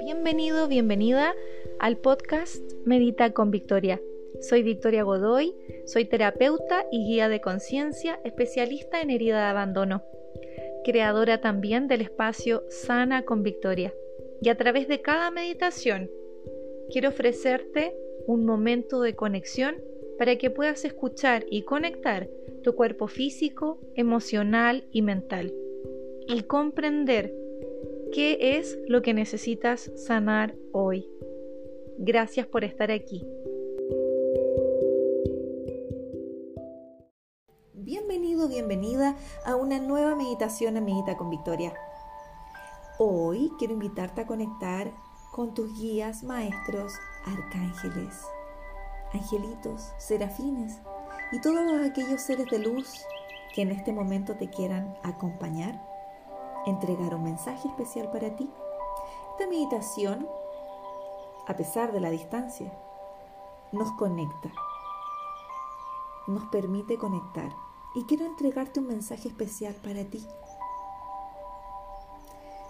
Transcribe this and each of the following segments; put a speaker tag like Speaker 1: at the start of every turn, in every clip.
Speaker 1: Bienvenido, bienvenida al podcast Medita con Victoria. Soy Victoria Godoy, soy terapeuta y guía de conciencia, especialista en herida de abandono, creadora también del espacio Sana con Victoria. Y a través de cada meditación quiero ofrecerte un momento de conexión para que puedas escuchar y conectar tu cuerpo físico, emocional y mental y comprender qué es lo que necesitas sanar hoy. Gracias por estar aquí. Bienvenido, bienvenida a una nueva meditación Medita con Victoria. Hoy quiero invitarte a conectar con tus guías, maestros, arcángeles, angelitos, serafines y todos aquellos seres de luz que en este momento te quieran acompañar entregar un mensaje especial para ti. Esta meditación, a pesar de la distancia, nos conecta, nos permite conectar. Y quiero entregarte un mensaje especial para ti.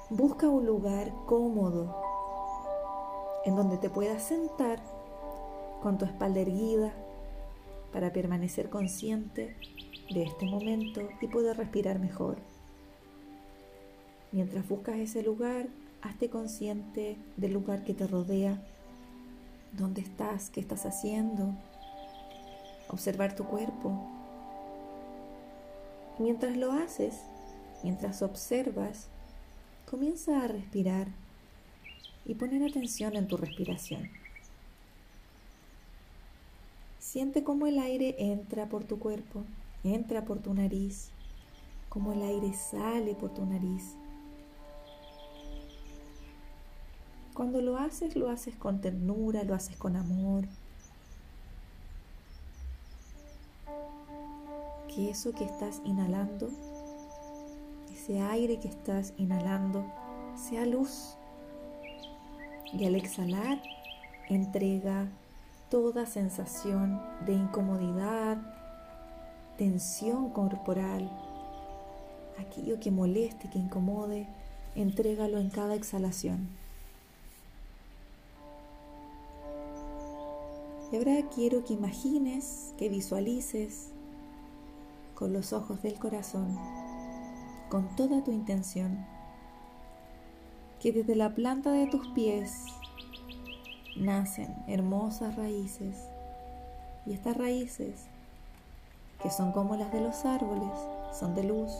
Speaker 1: Busca un lugar cómodo en donde te puedas sentar con tu espalda erguida para permanecer consciente de este momento y poder respirar mejor. Mientras buscas ese lugar, hazte consciente del lugar que te rodea, dónde estás, qué estás haciendo, observar tu cuerpo. Mientras lo haces, mientras observas, comienza a respirar y poner atención en tu respiración. Siente cómo el aire entra por tu cuerpo, entra por tu nariz, cómo el aire sale por tu nariz Cuando lo haces, lo haces con ternura, lo haces con amor. Que eso que estás inhalando, ese aire que estás inhalando, sea luz. Y al exhalar, entrega toda sensación de incomodidad, tensión corporal, aquello que moleste, que incomode, entrégalo en cada exhalación. Y ahora quiero que imagines, que visualices con los ojos del corazón, con toda tu intención, que desde la planta de tus pies nacen hermosas raíces. Y estas raíces, que son como las de los árboles, son de luz,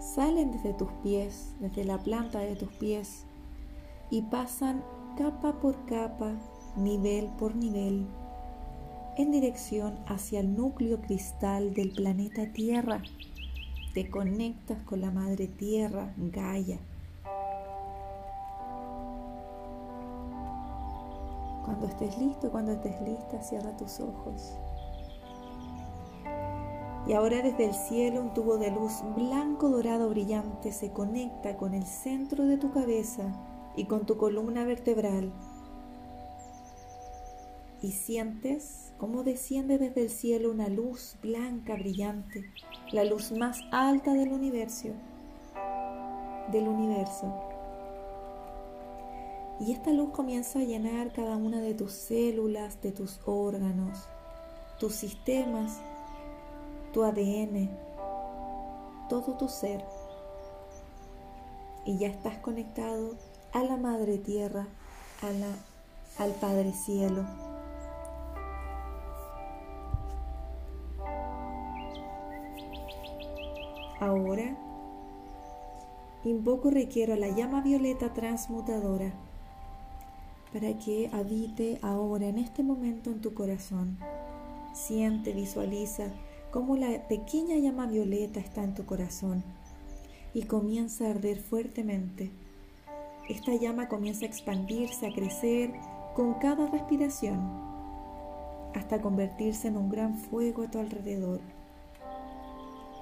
Speaker 1: salen desde tus pies, desde la planta de tus pies y pasan capa por capa nivel por nivel, en dirección hacia el núcleo cristal del planeta Tierra. Te conectas con la Madre Tierra, Gaia. Cuando estés listo, cuando estés lista, cierra tus ojos. Y ahora desde el cielo un tubo de luz blanco dorado brillante se conecta con el centro de tu cabeza y con tu columna vertebral y sientes cómo desciende desde el cielo una luz blanca brillante, la luz más alta del universo, del universo. Y esta luz comienza a llenar cada una de tus células, de tus órganos, tus sistemas, tu ADN, todo tu ser. Y ya estás conectado a la Madre Tierra, a la, al Padre Cielo. Ahora invoco requiero la llama violeta transmutadora para que habite ahora en este momento en tu corazón. Siente, visualiza cómo la pequeña llama violeta está en tu corazón y comienza a arder fuertemente. Esta llama comienza a expandirse, a crecer con cada respiración, hasta convertirse en un gran fuego a tu alrededor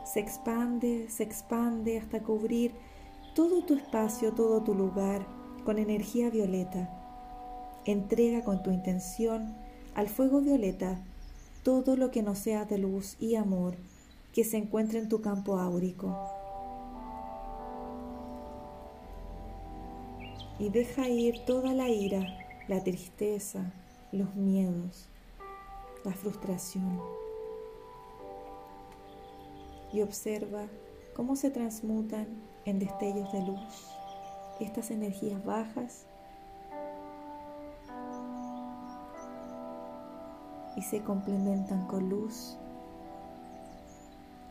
Speaker 1: se expande, se expande hasta cubrir todo tu espacio, todo tu lugar con energía violeta. Entrega con tu intención al fuego violeta todo lo que no sea de luz y amor que se encuentre en tu campo áurico. y deja ir toda la ira, la tristeza, los miedos, la frustración. Y observa cómo se transmutan en destellos de luz estas energías bajas y se complementan con luz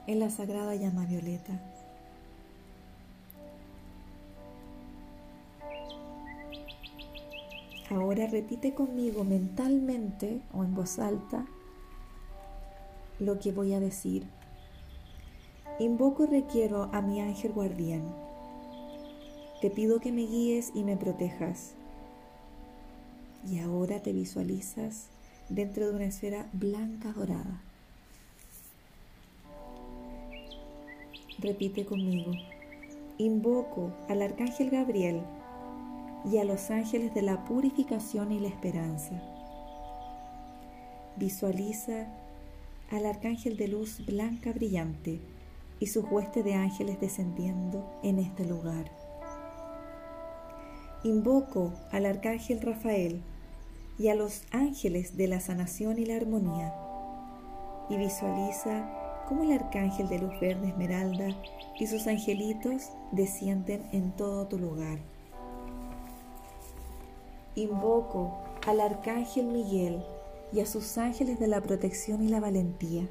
Speaker 1: en la sagrada llama violeta. Ahora repite conmigo mentalmente o en voz alta lo que voy a decir. Invoco y requiero a mi ángel guardián. Te pido que me guíes y me protejas. Y ahora te visualizas dentro de una esfera blanca dorada. Repite conmigo. Invoco al arcángel Gabriel y a los ángeles de la purificación y la esperanza. Visualiza al arcángel de luz blanca brillante y su hueste de ángeles descendiendo en este lugar. Invoco al arcángel Rafael y a los ángeles de la sanación y la armonía y visualiza cómo el arcángel de luz verde esmeralda y sus angelitos descienden en todo tu lugar. Invoco al Arcángel Miguel y a sus ángeles de la protección y la valentía.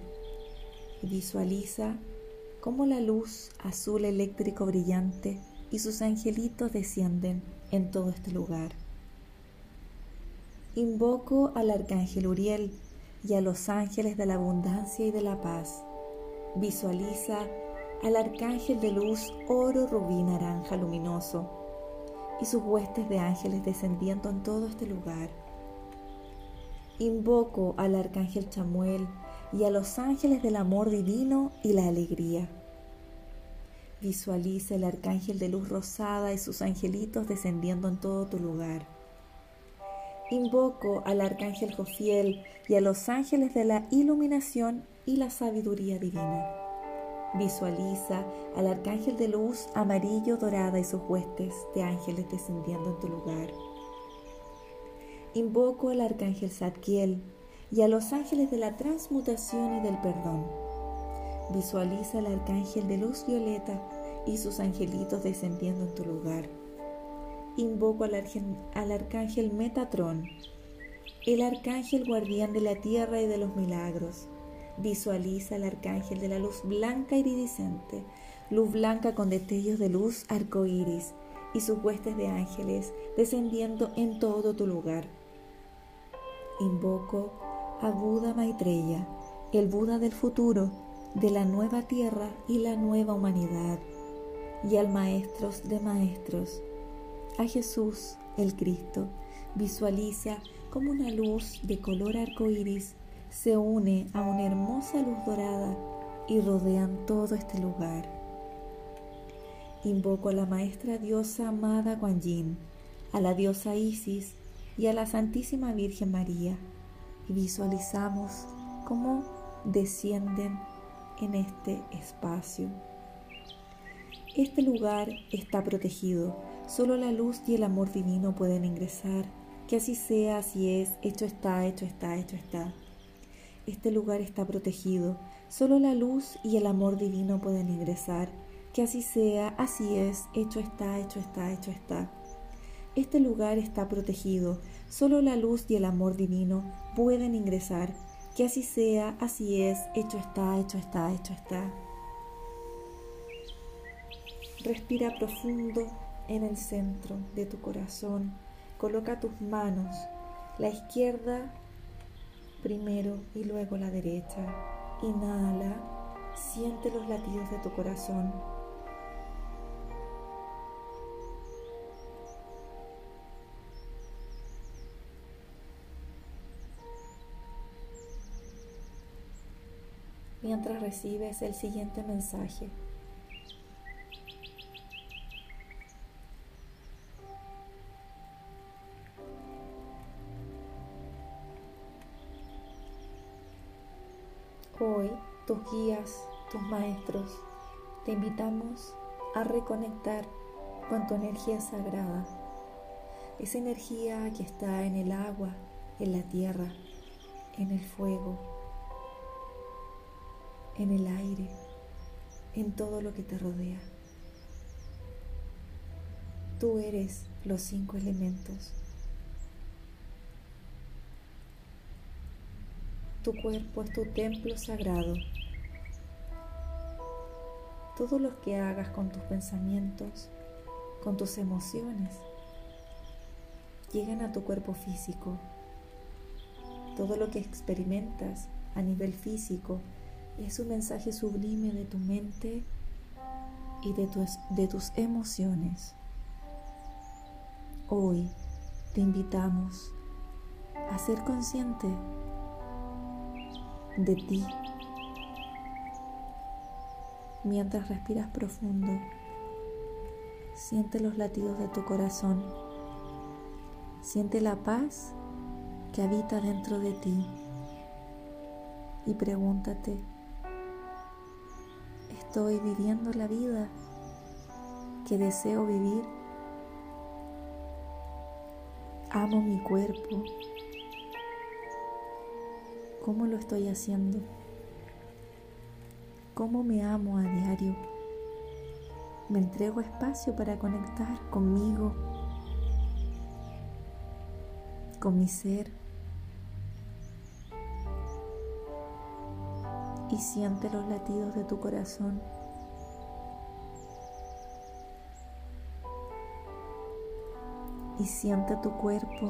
Speaker 1: Y visualiza cómo la luz azul eléctrico brillante y sus angelitos descienden en todo este lugar. Invoco al Arcángel Uriel y a los ángeles de la abundancia y de la paz. Visualiza al Arcángel de luz oro, rubí, naranja luminoso y sus huestes de ángeles descendiendo en todo este lugar. Invoco al arcángel Chamuel y a los ángeles del amor divino y la alegría. Visualiza el arcángel de luz rosada y sus angelitos descendiendo en todo tu lugar. Invoco al arcángel Jofiel y a los ángeles de la iluminación y la sabiduría divina. Visualiza al arcángel de luz amarillo, dorada y sus huestes de ángeles descendiendo en tu lugar. Invoco al arcángel Zadkiel y a los ángeles de la transmutación y del perdón. Visualiza al arcángel de luz violeta y sus angelitos descendiendo en tu lugar. Invoco al, al arcángel Metatrón, el arcángel guardián de la tierra y de los milagros Visualiza el arcángel de la luz blanca iridiscente, luz blanca con destellos de luz arcoíris y sus huestes de ángeles descendiendo en todo tu lugar. Invoco a Buda Maitreya, el Buda del futuro, de la nueva tierra y la nueva humanidad, y al Maestros de Maestros, a Jesús el Cristo. Visualiza como una luz de color arcoíris se une a una hermosa luz dorada y rodean todo este lugar. Invoco a la maestra diosa amada Guan Yin, a la diosa Isis y a la Santísima Virgen María visualizamos cómo descienden en este espacio. Este lugar está protegido, solo la luz y el amor divino pueden ingresar. Que así sea, así es, hecho está, hecho está, hecho está. Este lugar está protegido. Solo la luz y el amor divino pueden ingresar. Que así sea, así es, hecho está, hecho está, hecho está. Este lugar está protegido. Solo la luz y el amor divino pueden ingresar. Que así sea, así es, hecho está, hecho está, hecho está. Respira profundo en el centro de tu corazón. Coloca tus manos, la izquierda primero y luego la derecha. Inhala, siente los latidos de tu corazón. Mientras recibes el siguiente mensaje. Hoy tus guías, tus maestros, te invitamos a reconectar con tu energía sagrada, esa energía que está en el agua, en la tierra, en el fuego, en el aire, en todo lo que te rodea. Tú eres los cinco elementos. Tu cuerpo es tu templo sagrado. Todo lo que hagas con tus pensamientos, con tus emociones, llegan a tu cuerpo físico. Todo lo que experimentas a nivel físico es un mensaje sublime de tu mente y de tus, de tus emociones. Hoy te invitamos a ser consciente de ti mientras respiras profundo. Siente los latidos de tu corazón. Siente la paz que habita dentro de ti. Y pregúntate, ¿estoy viviendo la vida que deseo vivir? Amo mi cuerpo. ¿Cómo lo estoy haciendo? ¿Cómo me amo a diario? Me entrego espacio para conectar conmigo, con mi ser. Y siente los latidos de tu corazón. Y siente tu cuerpo.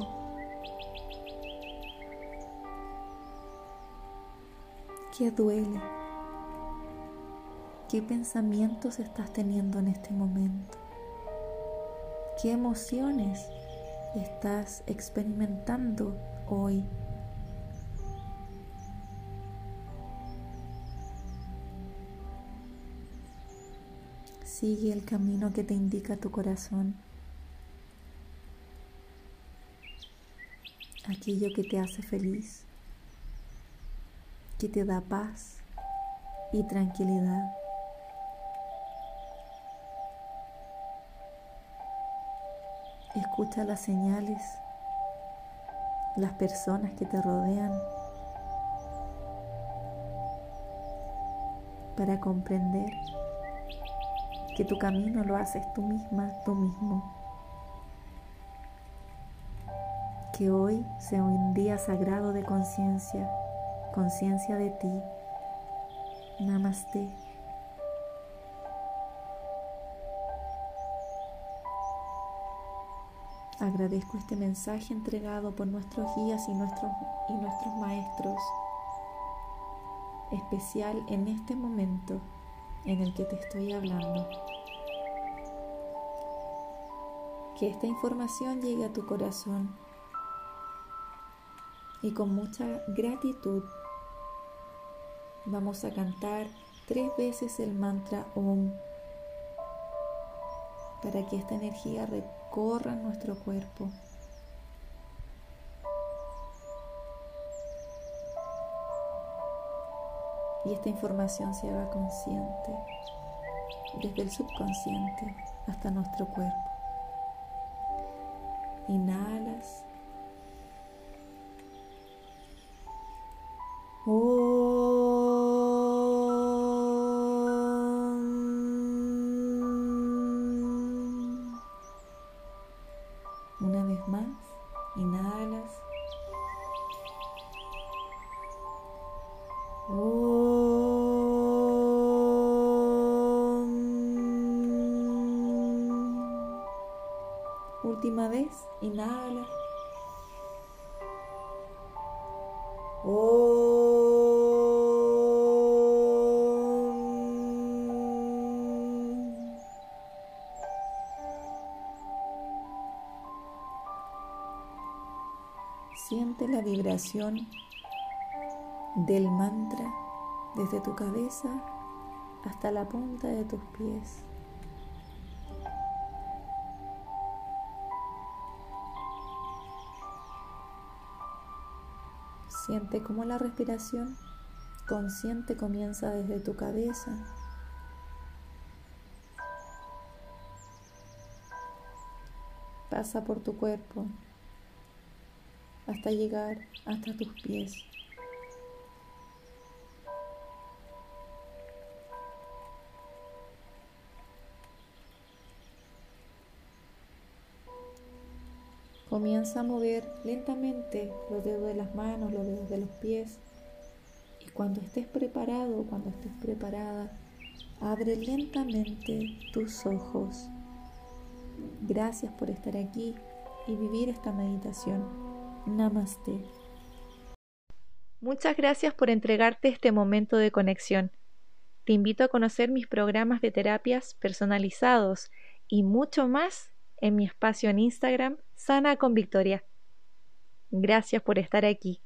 Speaker 1: ¿Qué duele? ¿Qué pensamientos estás teniendo en este momento? ¿Qué emociones estás experimentando hoy? Sigue el camino que te indica tu corazón. Aquello que te hace feliz, que te da paz y tranquilidad. Escucha las señales, las personas que te rodean para comprender que tu camino lo haces tú misma, tú mismo. Que hoy sea un día sagrado de conciencia, conciencia de ti. Namaste. Agradezco este mensaje entregado por nuestros guías y nuestros, y nuestros maestros, especial en este momento en el que te estoy hablando. Que esta información llegue a tu corazón y con mucha gratitud vamos a cantar tres veces el mantra OM para que esta energía recorra nuestro cuerpo. Y esta información se haga consciente, desde el subconsciente hasta nuestro cuerpo. Inhalas. Última vez, inhala. Siente la vibración del mantra desde tu cabeza hasta la punta de tus pies. Siente cómo la respiración consciente comienza desde tu cabeza. Pasa por tu cuerpo hasta llegar hasta tus pies. Comienza a mover lentamente los dedos de las manos, los dedos de los pies. Y cuando estés preparado, cuando estés preparada, abre lentamente tus ojos. Gracias por estar aquí y vivir esta meditación. Namaste.
Speaker 2: Muchas gracias por entregarte este momento de conexión. Te invito a conocer mis programas de terapias personalizados y mucho más en mi espacio en Instagram, Sana con Victoria. Gracias por estar aquí.